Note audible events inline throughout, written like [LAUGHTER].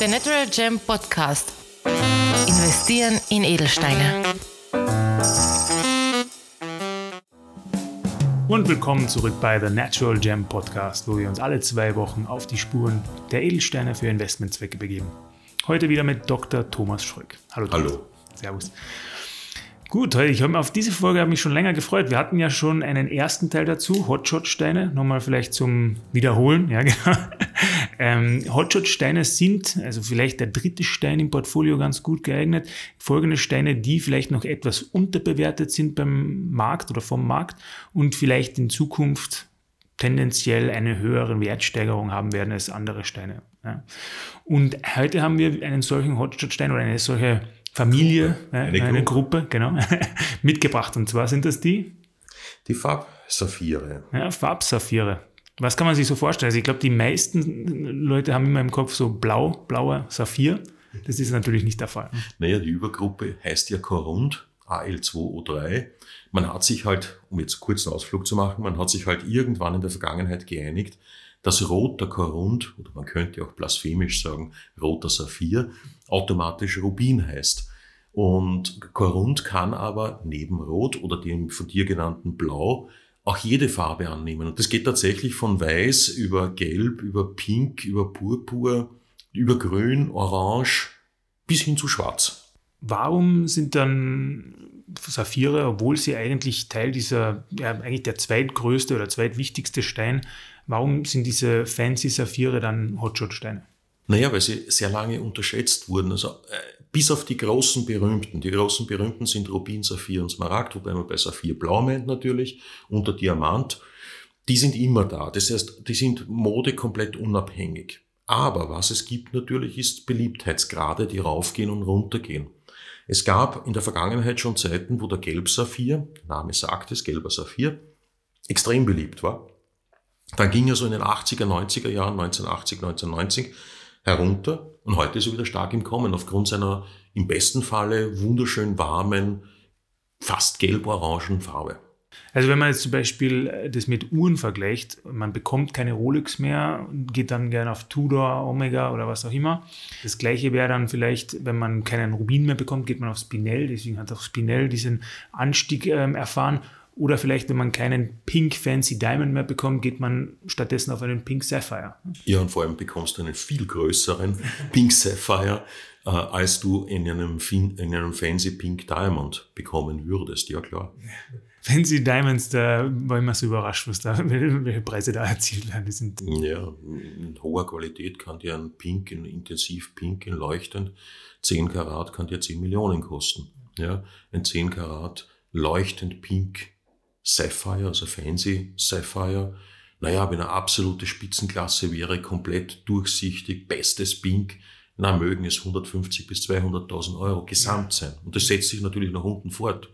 Der Natural Gem Podcast. Investieren in Edelsteine. Und willkommen zurück bei The Natural Gem Podcast, wo wir uns alle zwei Wochen auf die Spuren der Edelsteine für Investmentzwecke begeben. Heute wieder mit Dr. Thomas Schröck. Hallo. Thomas. Hallo. Servus. Gut, ich habe auf diese Folge habe mich schon länger gefreut. Wir hatten ja schon einen ersten Teil dazu, Hotshot-Steine. Nochmal vielleicht zum Wiederholen. Ja, [LAUGHS] genau. Ähm, Hotshot-Steine sind, also vielleicht der dritte Stein im Portfolio ganz gut geeignet. Folgende Steine, die vielleicht noch etwas unterbewertet sind beim Markt oder vom Markt und vielleicht in Zukunft tendenziell eine höhere Wertsteigerung haben werden als andere Steine. Ja. Und heute haben wir einen solchen Hotshot-Stein oder eine solche Familie, Gruppe. Eine, eine, eine, Gruppe, genau, [LAUGHS] mitgebracht. Und zwar sind das die? Die Farbsaphire. Ja, Farbsaphire. Was kann man sich so vorstellen? Also ich glaube, die meisten Leute haben immer im Kopf so blau, blauer Saphir. Das ist natürlich nicht der Fall. Naja, die Übergruppe heißt ja Korund, AL2O3. Man hat sich halt, um jetzt kurz einen Ausflug zu machen, man hat sich halt irgendwann in der Vergangenheit geeinigt, dass roter Korund, oder man könnte auch blasphemisch sagen, roter Saphir, automatisch Rubin heißt. Und Korund kann aber neben Rot oder dem von dir genannten Blau auch jede Farbe annehmen. Und das geht tatsächlich von Weiß über Gelb, über Pink, über Purpur, über Grün, Orange bis hin zu Schwarz. Warum sind dann Saphire, obwohl sie eigentlich Teil dieser, ja, eigentlich der zweitgrößte oder zweitwichtigste Stein, warum sind diese fancy Saphire dann Hotshot-Steine? Naja, weil sie sehr lange unterschätzt wurden. Also äh, bis auf die großen berühmten. Die großen berühmten sind Rubin, Saphir und Smaragd, wobei man bei Saphir blau meint natürlich, und der Diamant. Die sind immer da. Das heißt, die sind Mode komplett unabhängig. Aber was es gibt natürlich ist Beliebtheitsgrade, die raufgehen und runtergehen. Es gab in der Vergangenheit schon Zeiten, wo der Gelbsaphir, Name sagt es, gelber Saphir, extrem beliebt war. Dann ging er so in den 80er, 90er Jahren, 1980, 1990, herunter und heute ist er wieder stark im Kommen aufgrund seiner im besten Falle wunderschön warmen, fast gelb-orangen Farbe. Also wenn man jetzt zum Beispiel äh, das mit Uhren vergleicht, man bekommt keine Rolex mehr, geht dann gerne auf Tudor, Omega oder was auch immer. Das gleiche wäre dann vielleicht, wenn man keinen Rubin mehr bekommt, geht man auf Spinell, deswegen hat auch Spinell diesen Anstieg ähm, erfahren. Oder vielleicht, wenn man keinen Pink Fancy Diamond mehr bekommt, geht man stattdessen auf einen Pink Sapphire. Ja, und vor allem bekommst du einen viel größeren Pink Sapphire, äh, als du in einem, in einem Fancy Pink Diamond bekommen würdest. Ja, klar. Fancy Diamonds, da war ich immer so überrascht, was da, [LAUGHS] welche Preise da erzielt werden. Die sind ja, in hoher Qualität kann dir ein Pink, ein intensiv Pink, ein leuchtend, 10 Karat kann dir 10 Millionen kosten. Ja, ein 10 Karat leuchtend Pink Sapphire, also Fancy Sapphire. Naja, wenn eine absolute Spitzenklasse wäre, komplett durchsichtig, bestes Pink, na, mögen es 150 bis 200.000 Euro gesamt sein. Und das setzt sich natürlich nach unten fort.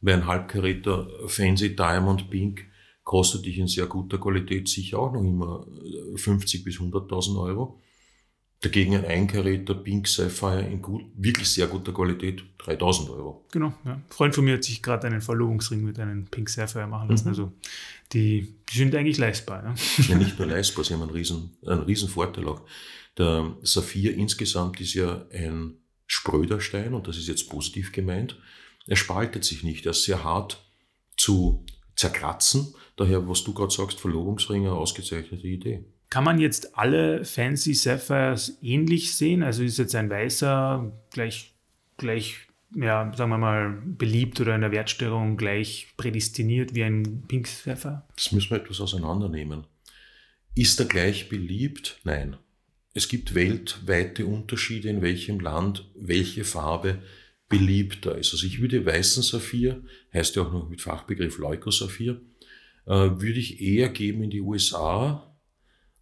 Weil ein Halbkaräter Fancy Diamond Pink kostet dich in sehr guter Qualität sicher auch noch immer 50 bis 100.000 Euro. Dagegen ein einkaräter Pink Sapphire in gut, wirklich sehr guter Qualität, 3000 Euro. Genau, ja. Ein Freund von mir hat sich gerade einen Verlobungsring mit einem Pink Sapphire machen lassen. Mhm. Also die, die, sind eigentlich leistbar. Ja? [LAUGHS] ja, nicht nur leistbar, sie haben einen riesen, einen riesen Vorteil auch. Der Saphir insgesamt ist ja ein spröder Stein und das ist jetzt positiv gemeint. Er spaltet sich nicht, er ist sehr hart zu zerkratzen. Daher, was du gerade sagst, Verlobungsringe, ausgezeichnete Idee. Kann man jetzt alle Fancy Sapphires ähnlich sehen? Also ist jetzt ein weißer gleich, gleich ja, sagen wir mal, beliebt oder in der Wertstellung gleich prädestiniert wie ein Pink Sapphire? Das müssen wir etwas auseinandernehmen. Ist er gleich beliebt? Nein. Es gibt weltweite Unterschiede, in welchem Land welche Farbe beliebter ist. Also ich würde weißen Saphir, heißt ja auch noch mit Fachbegriff Leukosaphir, äh, würde ich eher geben in die USA,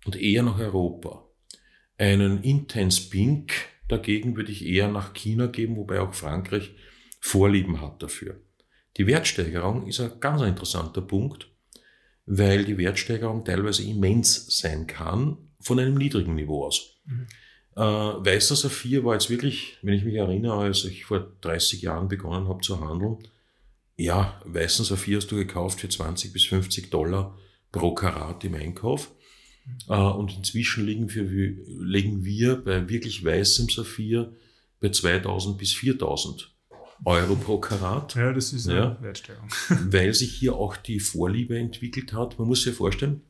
und eher nach Europa. Einen Intense Pink dagegen würde ich eher nach China geben, wobei auch Frankreich Vorlieben hat dafür. Die Wertsteigerung ist ein ganz interessanter Punkt, weil die Wertsteigerung teilweise immens sein kann von einem niedrigen Niveau aus. Mhm. Äh, Weißer Saphir war jetzt wirklich, wenn ich mich erinnere, als ich vor 30 Jahren begonnen habe zu handeln, ja, weißen Saphir hast du gekauft für 20 bis 50 Dollar pro Karat im Einkauf. Äh, und inzwischen liegen wir, legen wir bei wirklich weißem Saphir bei 2000 bis 4000 Euro pro Karat. Ja, das ist eine ja, Wertsteigerung. [LAUGHS] Weil sich hier auch die Vorliebe entwickelt hat. Man muss sich vorstellen,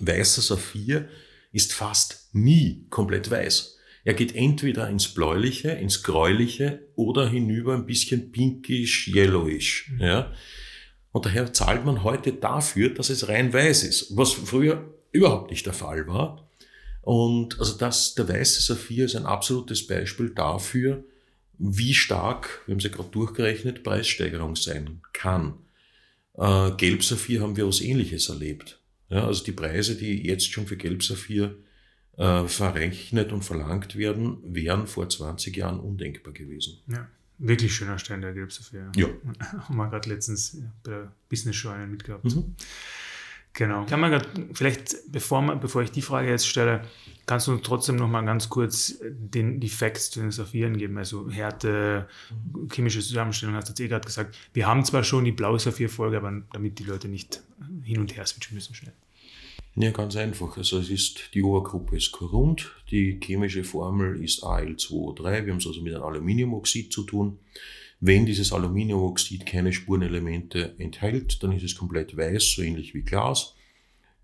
weißer Saphir ist fast nie komplett weiß. Er geht entweder ins Bläuliche, ins Gräuliche oder hinüber ein bisschen pinkish, yellowish. Mhm. Ja? Und daher zahlt man heute dafür, dass es rein weiß ist, was früher überhaupt nicht der Fall war. Und also das, der weiße Saphir ist ein absolutes Beispiel dafür, wie stark, wir haben es ja gerade durchgerechnet, Preissteigerung sein kann. Äh, Gelbsaphir haben wir was Ähnliches erlebt. Ja, also die Preise, die jetzt schon für Gelbsaphir äh, verrechnet und verlangt werden, wären vor 20 Jahren undenkbar gewesen. Ja, wirklich schöner Stein, der Gelbsaphir. Ja. [LAUGHS] Haben wir gerade letztens bei der Business Show einen mitgehabt. Mhm. Genau. Kann man grad, vielleicht, bevor, man, bevor ich die Frage jetzt stelle, kannst du trotzdem noch mal ganz kurz den, die Facts zu den Saphiren geben? Also Härte, chemische Zusammenstellung, hast du jetzt eh gerade gesagt. Wir haben zwar schon die blaue Saphir-Folge, aber damit die Leute nicht hin und her switchen müssen schnell. Ja, ganz einfach. Also es ist, die Obergruppe ist Korund, die chemische Formel ist Al2O3. Wir haben es also mit einem Aluminiumoxid zu tun. Wenn dieses Aluminiumoxid keine Spurenelemente enthält, dann ist es komplett weiß, so ähnlich wie Glas.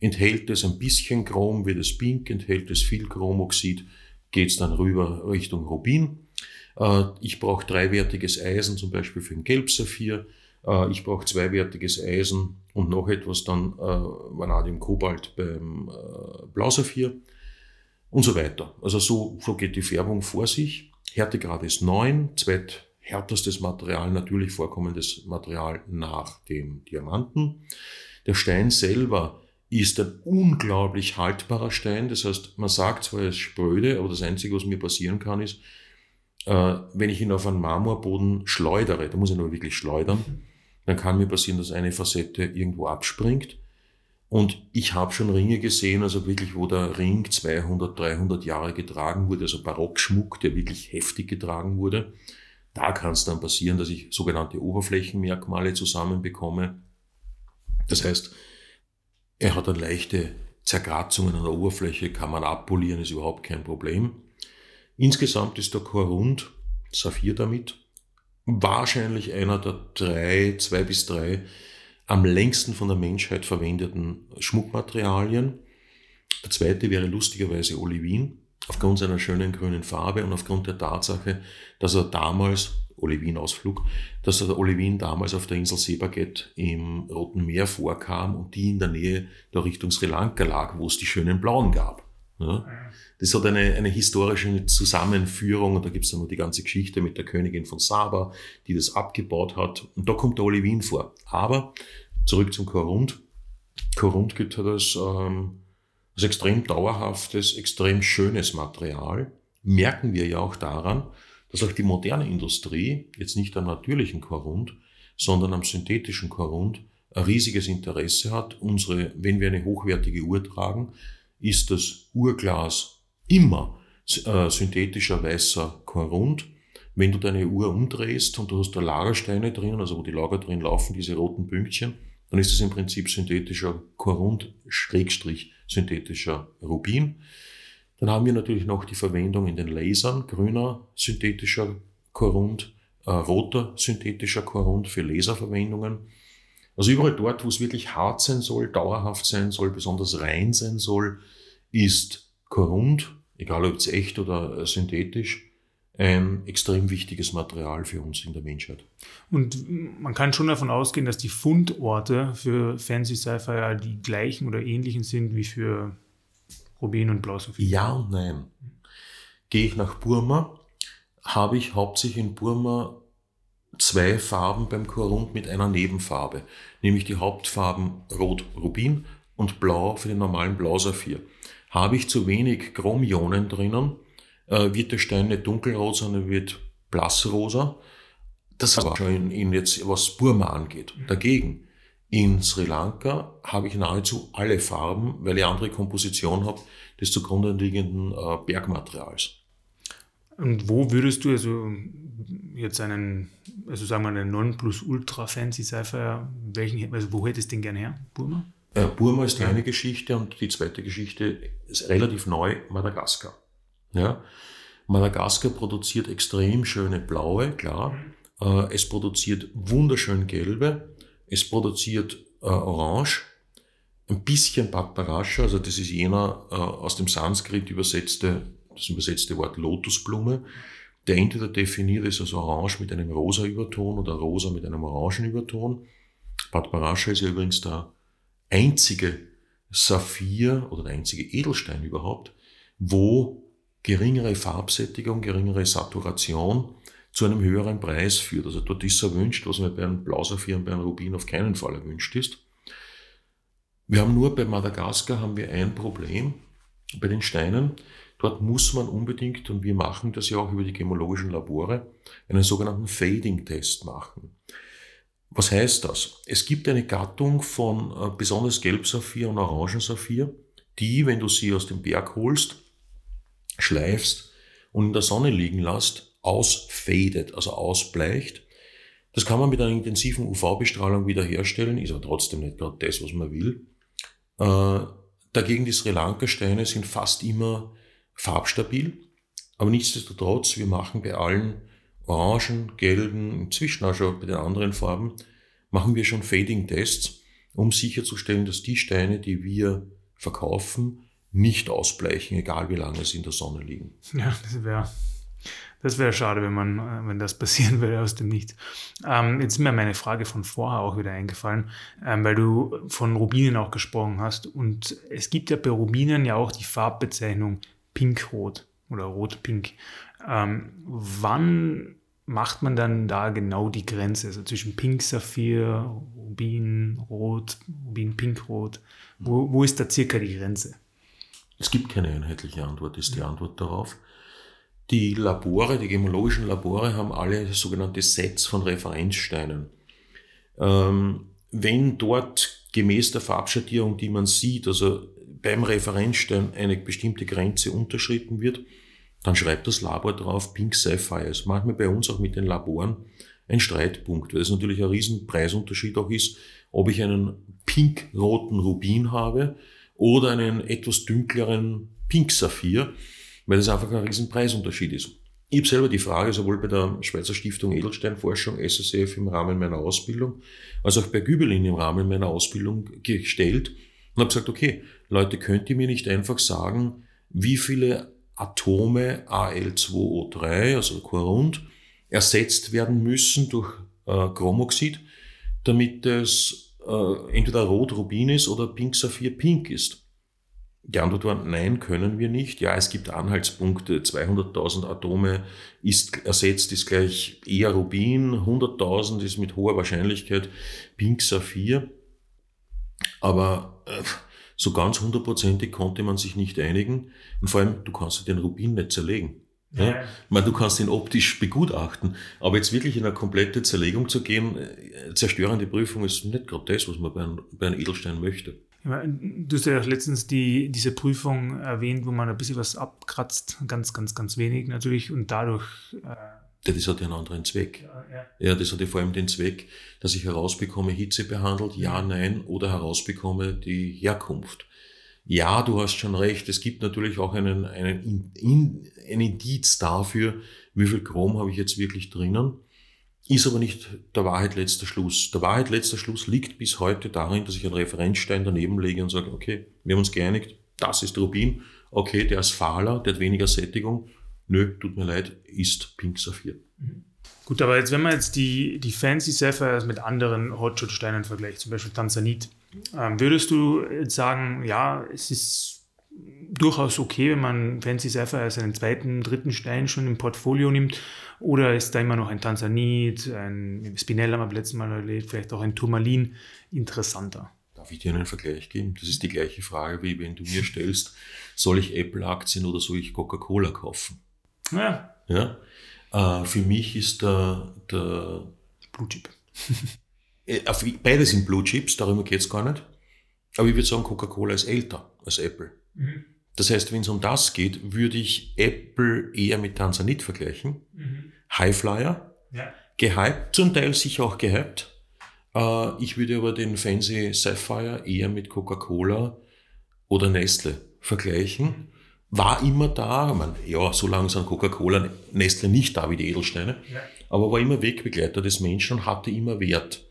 Enthält es ein bisschen Chrom, wird es pink, enthält es viel Chromoxid, geht es dann rüber Richtung Rubin. Äh, ich brauche dreiwertiges Eisen, zum Beispiel für den Gelbsaphir. Äh, ich brauche zweiwertiges Eisen und noch etwas dann äh, Vanadium Kobalt beim Blausaphir und so weiter. Also so, so geht die Färbung vor sich. Härtegrad ist 9, zweit härtestes Material, natürlich vorkommendes Material nach dem Diamanten. Der Stein selber ist ein unglaublich haltbarer Stein. Das heißt, man sagt zwar, er ist spröde, aber das Einzige, was mir passieren kann, ist, äh, wenn ich ihn auf einen Marmorboden schleudere, da muss ich nur wirklich schleudern, dann kann mir passieren, dass eine Facette irgendwo abspringt. Und ich habe schon Ringe gesehen, also wirklich, wo der Ring 200, 300 Jahre getragen wurde, also Barockschmuck, der wirklich heftig getragen wurde. Da kann es dann passieren, dass ich sogenannte Oberflächenmerkmale zusammenbekomme. Das heißt, er hat dann leichte Zerkratzungen an der Oberfläche, kann man abpolieren, ist überhaupt kein Problem. Insgesamt ist der Korund, Saphir damit, wahrscheinlich einer der drei, zwei bis drei am längsten von der Menschheit verwendeten Schmuckmaterialien. Der zweite wäre lustigerweise Olivin aufgrund seiner schönen grünen Farbe und aufgrund der Tatsache, dass er damals, Olivin-Ausflug, dass er der Olivin damals auf der Insel Sebaget im Roten Meer vorkam und die in der Nähe der Richtung Sri Lanka lag, wo es die schönen Blauen gab. Ja? Das hat eine, eine historische Zusammenführung und da gibt es dann noch die ganze Geschichte mit der Königin von Saba, die das abgebaut hat. Und da kommt der Olivin vor. Aber zurück zum Korund. Korund gibt hat das ähm, das extrem dauerhaftes, extrem schönes Material. Merken wir ja auch daran, dass auch die moderne Industrie jetzt nicht am natürlichen Korund, sondern am synthetischen Korund ein riesiges Interesse hat. Unsere, wenn wir eine hochwertige Uhr tragen, ist das Uhrglas immer äh, synthetischer weißer Korund. Wenn du deine Uhr umdrehst und du hast da Lagersteine drin, also wo die Lager drin laufen, diese roten Pünktchen, dann ist es im Prinzip synthetischer Korund, Schrägstrich synthetischer Rubin. Dann haben wir natürlich noch die Verwendung in den Lasern, grüner synthetischer Korund, äh, roter synthetischer Korund für Laserverwendungen. Also überall dort, wo es wirklich hart sein soll, dauerhaft sein soll, besonders rein sein soll, ist Korund, egal ob es echt oder synthetisch, ein extrem wichtiges Material für uns in der Menschheit. Und man kann schon davon ausgehen, dass die Fundorte für Fancy Sci-Fi die gleichen oder ähnlichen sind wie für Rubin und Blausophie. Ja und nein. Gehe ich nach Burma, habe ich hauptsächlich in Burma zwei Farben beim Korund mit einer Nebenfarbe, nämlich die Hauptfarben Rot Rubin und Blau für den normalen Blausaphir. Habe ich zu wenig Chromionen drinnen, äh, wird der Stein nicht dunkelrot, sondern wird blassrosa. Das war schon in, in jetzt, was Burma angeht. Dagegen, in Sri Lanka habe ich nahezu alle Farben, weil ich andere Komposition habe des zugrunde liegenden äh, Bergmaterials. Und wo würdest du also jetzt einen, also sagen wir einen Non-Plus-Ultra-Fancy Cypher, welchen, also wo hättest du den gerne her? Burma? Äh, Burma ist die eine Geschichte und die zweite Geschichte ist relativ neu, Madagaskar. Ja? Madagaskar produziert extrem schöne blaue, klar. Äh, es produziert wunderschön gelbe. Es produziert äh, orange. Ein bisschen Paparascha, also das ist jener äh, aus dem Sanskrit übersetzte, das übersetzte Wort Lotusblume, der entweder definiert ist als orange mit einem rosa Überton oder rosa mit einem orangen Überton. Paparascha ist ja übrigens der einzige Saphir oder der einzige Edelstein überhaupt, wo geringere Farbsättigung, geringere Saturation zu einem höheren Preis führt. Also dort ist erwünscht, was mir bei einem Blausaphir und bei einem Rubin auf keinen Fall erwünscht ist. Wir haben nur bei Madagaskar haben wir ein Problem bei den Steinen. Dort muss man unbedingt, und wir machen das ja auch über die gemologischen Labore, einen sogenannten Fading-Test machen. Was heißt das? Es gibt eine Gattung von äh, besonders Gelbsaphir und Orangensaphir, die, wenn du sie aus dem Berg holst, schleifst und in der Sonne liegen lässt, ausfadet, also ausbleicht. Das kann man mit einer intensiven UV-Bestrahlung wiederherstellen, ist aber trotzdem nicht gerade das, was man will. Äh, dagegen die Sri Lanka-Steine sind fast immer farbstabil, aber nichtsdestotrotz, wir machen bei allen orangen, gelben, inzwischen auch schon bei den anderen Farben, machen wir schon Fading-Tests, um sicherzustellen, dass die Steine, die wir verkaufen, nicht ausbleichen, egal wie lange sie in der Sonne liegen. Ja, das wäre das wäre schade, wenn man, äh, wenn das passieren [LAUGHS] würde aus dem Nichts. Ähm, jetzt ist mir meine Frage von vorher auch wieder eingefallen, ähm, weil du von Rubinen auch gesprochen hast. Und es gibt ja bei Rubinen ja auch die Farbbezeichnung Pink-Rot oder Rot-Pink. Ähm, wann macht man dann da genau die Grenze? Also zwischen Pink, Saphir, Rubin, Rot, Rubin, Pink, Rot. Wo, wo ist da circa die Grenze? Es gibt keine einheitliche Antwort, ist die Antwort darauf. Die Labore, die gemologischen Labore haben alle sogenannte Sets von Referenzsteinen. Ähm, wenn dort gemäß der Farbschattierung, die man sieht, also beim Referenzstein eine bestimmte Grenze unterschritten wird, dann schreibt das Labor drauf Pink Sapphire. Das ist manchmal bei uns auch mit den Laboren ein Streitpunkt, weil es natürlich ein riesen Preisunterschied auch ist, ob ich einen pink-roten Rubin habe oder einen etwas dunkleren Pink Saphir weil das einfach ein riesen Preisunterschied ist. Ich habe selber die Frage sowohl bei der Schweizer Stiftung Edelsteinforschung, SSF, im Rahmen meiner Ausbildung, als auch bei Gübelin im Rahmen meiner Ausbildung gestellt und habe gesagt, okay, Leute, könnt ihr mir nicht einfach sagen, wie viele Atome Al2O3, also Korund, ersetzt werden müssen durch äh, Chromoxid, damit es äh, entweder Rot-Rubin ist oder Pink-Saphir-Pink ist. Die Antwort war, nein, können wir nicht. Ja, es gibt Anhaltspunkte. 200.000 Atome ist ersetzt, ist gleich eher Rubin. 100.000 ist mit hoher Wahrscheinlichkeit Pink Saphir. Aber äh, so ganz hundertprozentig konnte man sich nicht einigen. Und vor allem, du kannst den Rubin nicht zerlegen. Ja. ja. Ich meine, du kannst ihn optisch begutachten, aber jetzt wirklich in eine komplette Zerlegung zu gehen, äh, zerstörende Prüfung ist nicht gerade das, was man bei einem, bei einem Edelstein möchte. Du hast ja auch letztens die, diese Prüfung erwähnt, wo man ein bisschen was abkratzt, ganz, ganz, ganz wenig natürlich und dadurch. Äh das hat ja einen anderen Zweck. Ja, ja. ja, das hat ja vor allem den Zweck, dass ich herausbekomme, Hitze behandelt, ja, nein, oder herausbekomme die Herkunft. Ja, du hast schon recht, es gibt natürlich auch einen, einen, in, Indiz dafür, wie viel Chrom habe ich jetzt wirklich drinnen. Ist aber nicht der Wahrheit letzter Schluss. Der Wahrheit letzter Schluss liegt bis heute darin, dass ich einen Referenzstein daneben lege und sage, okay, wir haben uns geeinigt, das ist Rubin, okay, der ist fahler, der hat weniger Sättigung, nö, tut mir leid, ist Pink Saphir. Mhm. Gut, aber jetzt, wenn man jetzt die, die Fancy Sapphires mit anderen Hotshot-Steinen vergleicht, zum Beispiel Tanzanit, würdest du jetzt sagen, ja, es ist durchaus okay, wenn man Fancy Sapphire als einen zweiten, dritten Stein schon im Portfolio nimmt oder ist da immer noch ein Tanzanit, ein Spinell haben wir letztes Mal erlebt, vielleicht auch ein Turmalin interessanter? Darf ich dir einen Vergleich geben? Das ist die gleiche Frage, wie wenn du mir stellst, soll ich Apple-Aktien oder soll ich Coca-Cola kaufen? Ja. ja? Äh, für mich ist der, der Blue Chip. [LAUGHS] Äh, beide sind Blue Chips, darüber geht es gar nicht. Aber ich würde sagen, Coca-Cola ist älter als Apple. Mhm. Das heißt, wenn es um das geht, würde ich Apple eher mit Tanzanit vergleichen. Mhm. Highflyer, ja. gehypt, zum Teil sicher auch gehypt. Äh, ich würde aber den Fancy Sapphire eher mit Coca-Cola oder Nestle vergleichen. War immer da, ich meine, ja, so lange sind Coca-Cola, Nestle nicht da wie die Edelsteine, ja. aber war immer Wegbegleiter des Menschen und hatte immer Wert.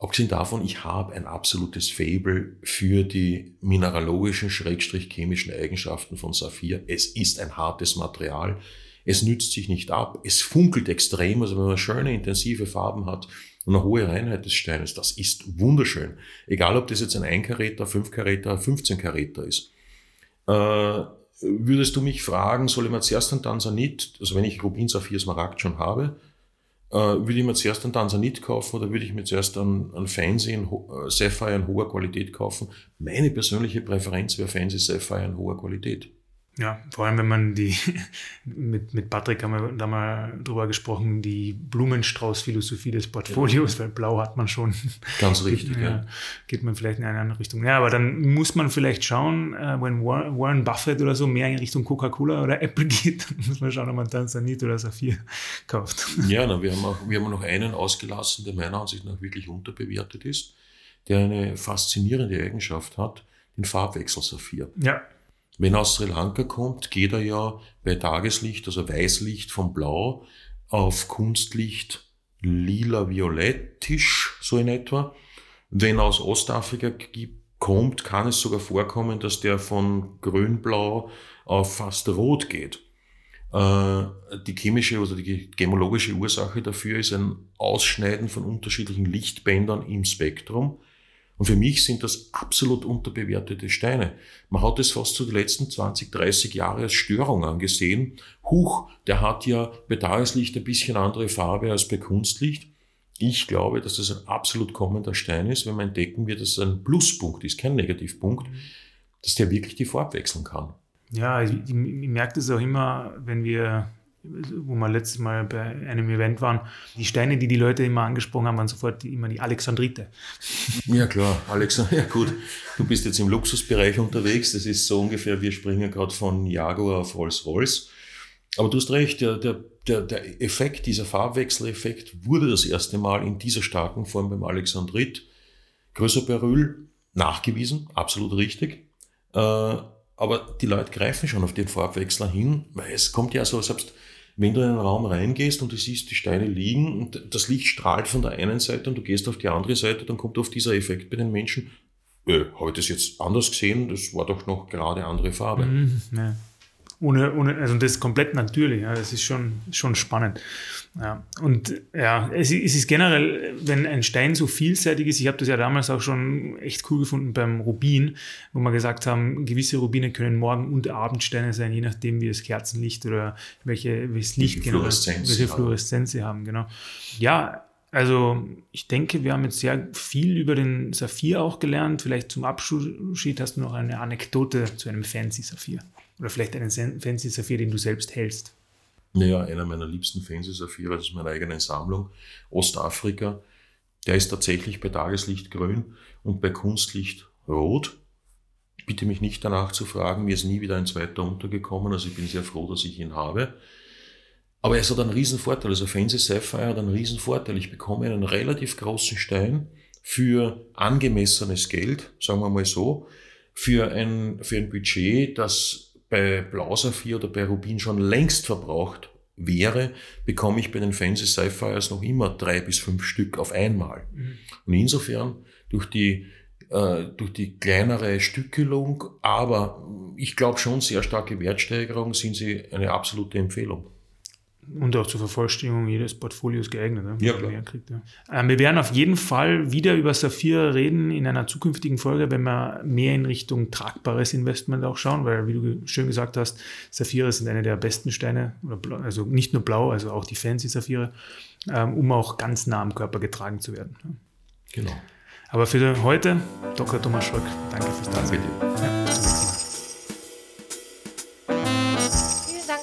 Abgesehen davon, ich habe ein absolutes Fable für die mineralogischen, schrägstrich chemischen Eigenschaften von Saphir. Es ist ein hartes Material. Es nützt sich nicht ab. Es funkelt extrem. Also wenn man schöne, intensive Farben hat und eine hohe Reinheit des Steines, das ist wunderschön. Egal, ob das jetzt ein 1 Karäter, 5 Karäter, 15 Karäter ist. Äh, würdest du mich fragen, soll ich mir zuerst einen Tansanit, also wenn ich Rubin, Saphir, Smaragd schon habe, äh, würde ich mir zuerst einen Tansanit kaufen oder würde ich mir zuerst einen, einen Fancy, einen äh, Sapphire in hoher Qualität kaufen? Meine persönliche Präferenz wäre Fancy Sapphire in hoher Qualität. Ja, vor allem, wenn man die, [LAUGHS] mit, mit Patrick haben wir da mal drüber gesprochen, die Blumenstrauß-Philosophie des Portfolios, weil blau hat man schon. Ganz richtig, geht, ja. Geht man vielleicht in eine andere Richtung. Ja, aber dann muss man vielleicht schauen, äh, wenn Warren Buffett oder so mehr in Richtung Coca-Cola oder Apple [LAUGHS] geht, dann muss man schauen, ob man Tanzanit oder Saphir kauft. Ja, na, wir, haben auch, wir haben noch einen ausgelassen, der meiner Ansicht nach wirklich unterbewertet ist, der eine faszinierende Eigenschaft hat, den Farbwechsel Saphir. Ja. Wenn aus Sri Lanka kommt, geht er ja bei Tageslicht, also Weißlicht von Blau, auf Kunstlicht lila-violettisch, so in etwa. Wenn er aus Ostafrika kommt, kann es sogar vorkommen, dass der von grün-blau auf fast rot geht. Äh, die chemische oder die gemologische Ursache dafür ist ein Ausschneiden von unterschiedlichen Lichtbändern im Spektrum. Und für mich sind das absolut unterbewertete Steine. Man hat es fast zu den letzten 20, 30 Jahren als Störung angesehen. Huch, der hat ja bei Tageslicht ein bisschen andere Farbe als bei Kunstlicht. Ich glaube, dass das ein absolut kommender Stein ist, wenn man entdecken wird, dass es ein Pluspunkt ist, kein Negativpunkt, dass der wirklich die Farbe wechseln kann. Ja, ich, ich, ich merke das auch immer, wenn wir wo wir letztes Mal bei einem Event waren, die Steine, die die Leute immer angesprochen haben, waren sofort immer die Alexandrite. Ja klar, Alexander, ja gut, du bist jetzt im Luxusbereich unterwegs, das ist so ungefähr, wir springen gerade von Jaguar auf Rolls-Royce. Aber du hast recht, der, der, der, der Effekt, dieser Farbwechseleffekt wurde das erste Mal in dieser starken Form beim Alexandrit, größer Beryl, nachgewiesen, absolut richtig. Äh, aber die Leute greifen schon auf den Farbwechsler hin, weil es kommt ja so, selbst wenn du in einen Raum reingehst und du siehst die Steine liegen und das Licht strahlt von der einen Seite und du gehst auf die andere Seite, dann kommt oft dieser Effekt bei den Menschen, äh, habe ich das jetzt anders gesehen, das war doch noch gerade andere Farbe. Mhm, ja. Ohne, ohne, also das ist komplett natürlich, ja, das ist schon, schon spannend. Ja. Und ja, es, es ist generell, wenn ein Stein so vielseitig ist, ich habe das ja damals auch schon echt cool gefunden beim Rubin, wo wir gesagt haben, gewisse Rubine können Morgen- und Abendsteine sein, je nachdem wie das Kerzenlicht oder welche, welches Licht welche genau, Fluoreszenz welche Fluoreszenz sie haben, genau. Ja, also ich denke, wir haben jetzt sehr viel über den Saphir auch gelernt. Vielleicht zum Abschied hast du noch eine Anekdote zu einem Fancy Saphir. Oder vielleicht einen Fancy Saphir, den du selbst hältst. Naja, einer meiner liebsten Fancy Saphire, das ist meine eigene Sammlung, Ostafrika. Der ist tatsächlich bei Tageslicht grün und bei Kunstlicht rot. Bitte mich nicht danach zu fragen, mir ist nie wieder ein zweiter untergekommen, also ich bin sehr froh, dass ich ihn habe. Aber es hat einen riesen Vorteil, also Fancy Sapphire hat einen riesen Vorteil. Ich bekomme einen relativ großen Stein für angemessenes Geld, sagen wir mal so, für ein, für ein Budget, das bei Blausaphir oder bei Rubin schon längst verbraucht wäre, bekomme ich bei den Fancy Sapphires noch immer drei bis fünf Stück auf einmal. Mhm. Und insofern durch die, äh, durch die kleinere Stückelung, aber ich glaube schon sehr starke Wertsteigerung sind sie eine absolute Empfehlung. Und auch zur Vervollständigung jedes Portfolios geeignet. Ne? Ja, klar. Kriegt, ja. Ähm, wir werden auf jeden Fall wieder über Saphir reden in einer zukünftigen Folge, wenn wir mehr in Richtung tragbares Investment auch schauen, weil, wie du schön gesagt hast, Saphire sind eine der besten Steine, also nicht nur blau, also auch die fancy Saphire, ähm, um auch ganz nah am Körper getragen zu werden. Genau. Aber für heute, Dr. Thomas Schröck, danke fürs Dasein. Bitte. Ja,